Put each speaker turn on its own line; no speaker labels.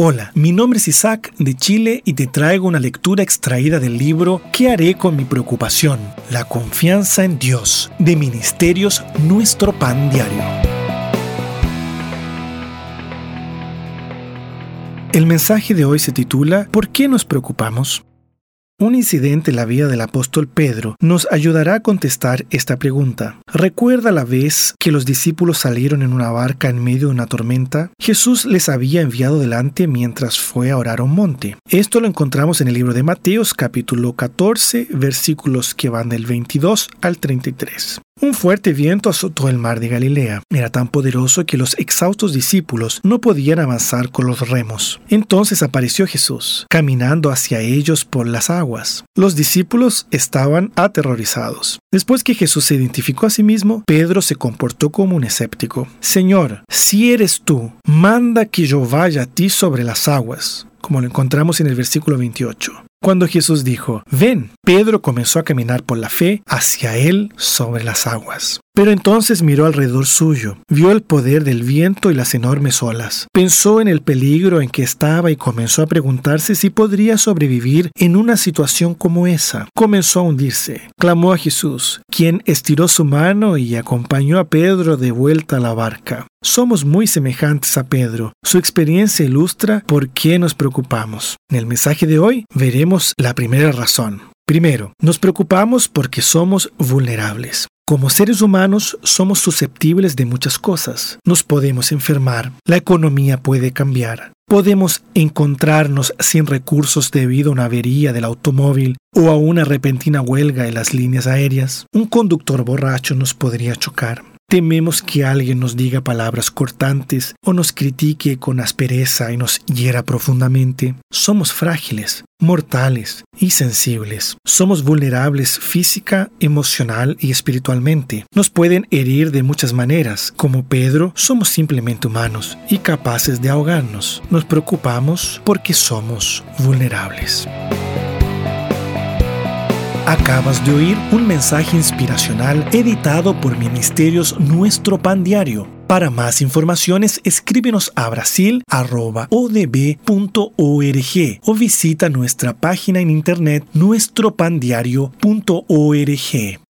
Hola, mi nombre es Isaac de Chile y te traigo una lectura extraída del libro ¿Qué haré con mi preocupación? La confianza en Dios de Ministerios Nuestro Pan Diario. El mensaje de hoy se titula ¿Por qué nos preocupamos? Un incidente en la vida del apóstol Pedro nos ayudará a contestar esta pregunta. ¿Recuerda la vez que los discípulos salieron en una barca en medio de una tormenta? Jesús les había enviado delante mientras fue a orar a un monte. Esto lo encontramos en el libro de Mateos capítulo 14 versículos que van del 22 al 33. Un fuerte viento azotó el mar de Galilea. Era tan poderoso que los exhaustos discípulos no podían avanzar con los remos. Entonces apareció Jesús, caminando hacia ellos por las aguas. Los discípulos estaban aterrorizados. Después que Jesús se identificó a sí mismo, Pedro se comportó como un escéptico. Señor, si eres tú, manda que yo vaya a ti sobre las aguas como lo encontramos en el versículo 28. Cuando Jesús dijo, ven, Pedro comenzó a caminar por la fe hacia él sobre las aguas. Pero entonces miró alrededor suyo, vio el poder del viento y las enormes olas, pensó en el peligro en que estaba y comenzó a preguntarse si podría sobrevivir en una situación como esa. Comenzó a hundirse. Clamó a Jesús, quien estiró su mano y acompañó a Pedro de vuelta a la barca. Somos muy semejantes a Pedro. Su experiencia ilustra por qué nos preocupamos. En el mensaje de hoy veremos la primera razón. Primero, nos preocupamos porque somos vulnerables. Como seres humanos somos susceptibles de muchas cosas. Nos podemos enfermar, la economía puede cambiar, podemos encontrarnos sin recursos debido a una avería del automóvil o a una repentina huelga en las líneas aéreas. Un conductor borracho nos podría chocar. Tememos que alguien nos diga palabras cortantes o nos critique con aspereza y nos hiera profundamente. Somos frágiles, mortales y sensibles. Somos vulnerables física, emocional y espiritualmente. Nos pueden herir de muchas maneras. Como Pedro, somos simplemente humanos y capaces de ahogarnos. Nos preocupamos porque somos vulnerables. Acabas de oír un mensaje inspiracional editado por Ministerios Nuestro Pan Diario. Para más informaciones, escríbenos a brasil.odb.org o visita nuestra página en internet nuestropandiario.org.